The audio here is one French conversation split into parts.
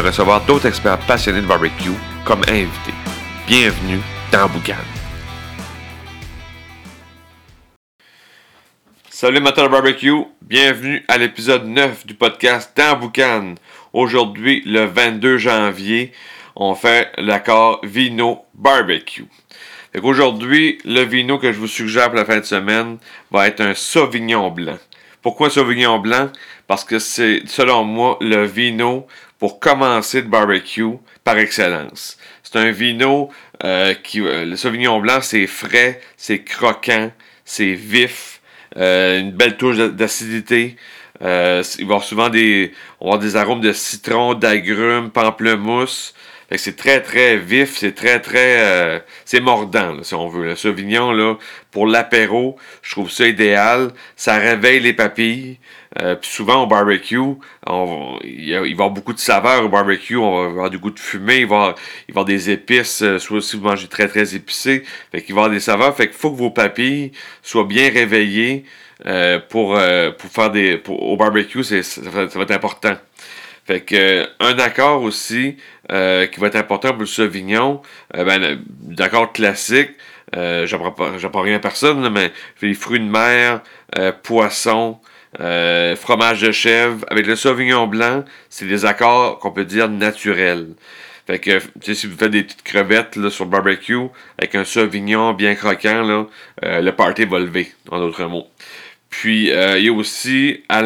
recevoir d'autres experts passionnés de barbecue comme invités. Bienvenue dans Boucan. Salut de barbecue, bienvenue à l'épisode 9 du podcast dans Boucan. Aujourd'hui, le 22 janvier, on fait l'accord Vino Barbecue. Aujourd'hui, le vino que je vous suggère pour la fin de semaine va être un Sauvignon blanc. Pourquoi Sauvignon blanc? Parce que c'est, selon moi, le vino pour commencer le barbecue par excellence. C'est un vino euh, qui, euh, le Sauvignon blanc, c'est frais, c'est croquant, c'est vif, euh, une belle touche d'acidité. il va avoir souvent des, on va des arômes de citron, d'agrumes, pamplemousse c'est très, très vif, c'est très, très... Euh, c'est mordant, si on veut. Le Sauvignon, là, pour l'apéro, je trouve ça idéal. Ça réveille les papilles. Euh, puis souvent, au barbecue, il, va y avoir beaucoup de saveurs au barbecue. On va avoir du goût de fumée, il va y avoir, il des épices, euh, soit si vous mangez très, très épicé. Fait qu'il va y avoir des saveurs. Fait qu'il faut que vos papilles soient bien réveillées pour, pour faire des... au barbecue, ça va être important. Fait que un accord aussi euh, qui va être important pour le Sauvignon, euh, ben, d'accord classique, euh, j'apprends rien à personne, mais les fruits de mer, euh, poisson, fromage de chèvre, avec le Sauvignon blanc, c'est des accords qu'on peut dire naturels. Fait que, si vous faites des petites crevettes là, sur le barbecue, avec un Sauvignon bien croquant, là, le party va lever, en d'autres mots. Puis, il y a aussi, à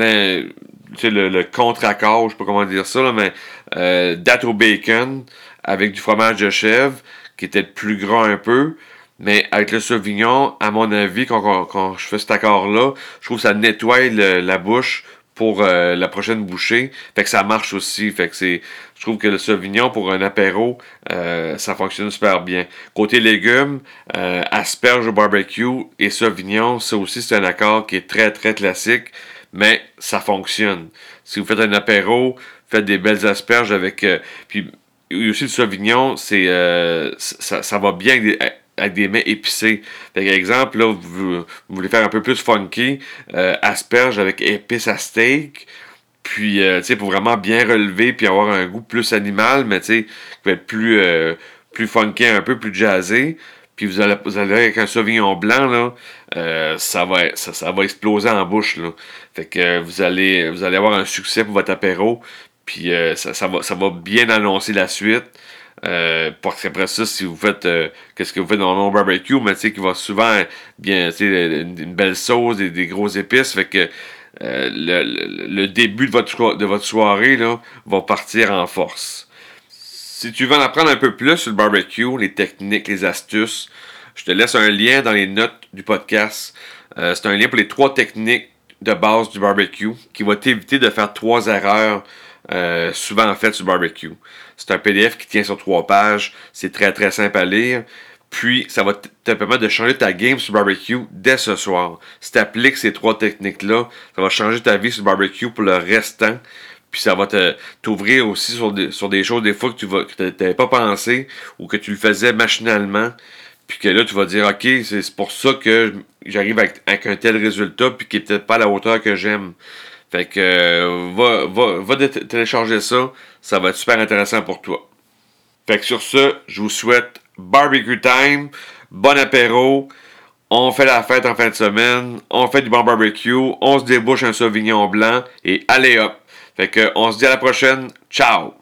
le, contre-accord, je sais pas comment dire ça, mais euh, bacon avec du fromage de chèvre qui était plus gras un peu. Mais avec le Sauvignon, à mon avis, quand, je fais cet accord-là, je trouve que ça nettoie la bouche pour euh, la prochaine bouchée. Fait que ça marche aussi. Fait que c'est. Je trouve que le Sauvignon pour un apéro, euh, ça fonctionne super bien. Côté légumes, euh, asperge au barbecue et Sauvignon, ça aussi c'est un accord qui est très très classique mais ça fonctionne. Si vous faites un apéro, faites des belles asperges avec. Euh, puis aussi le sauvignon, c'est euh, ça, ça, va bien avec des, mets épicés. Par exemple, là, vous, voulez faire un peu plus funky, euh, asperges avec épices à steak. Puis, tu sais, pour vraiment bien relever puis avoir un goût plus animal, mais tu sais, qui va être plus, plus funky un peu, plus jazzé puis vous allez, vous allez avec un Sauvignon blanc, là, euh, ça, va, ça, va exploser en bouche. Là. Fait que vous allez, vous allez avoir un succès pour votre apéro, puis euh, ça, va, ça va bien annoncer la suite. Euh, parce qu'après ça, si vous faites qu'est-ce que vous faites dans mon barbecue, mais tu sais, qui va souvent bien, tu sais, une, belle sauce et des, grosses épices, fait que le, le, début de votre, de votre soirée là, va partir en force. Si tu veux en apprendre un peu plus sur le barbecue, les techniques, les astuces, je te laisse un lien dans les notes du podcast. Euh, c'est un lien pour les trois techniques de base du barbecue qui va t'éviter de faire trois erreurs euh, souvent faites sur le barbecue. C'est un PDF qui tient sur trois pages. C'est très très simple à lire. Puis, ça va te permettre de changer ta game sur le barbecue dès ce soir. Si tu appliques ces trois techniques-là, ça va changer ta vie sur le barbecue pour le restant. Puis ça va t'ouvrir aussi sur des, choses des fois que tu n'avais pas pensé ou que tu le faisais machinalement. Puis que là, tu vas dire, OK, c'est pour ça que j'arrive avec, un tel résultat, puis qui n'est peut-être pas à la hauteur que j'aime. Fait que euh, va, va, va télécharger ça, ça va être super intéressant pour toi. Fait que sur ce, je vous souhaite barbecue time, bon apéro, on fait la fête en fin de semaine, on fait du bon barbecue, on se débouche un sauvignon blanc et allez hop! Fait que on se dit à la prochaine. Ciao!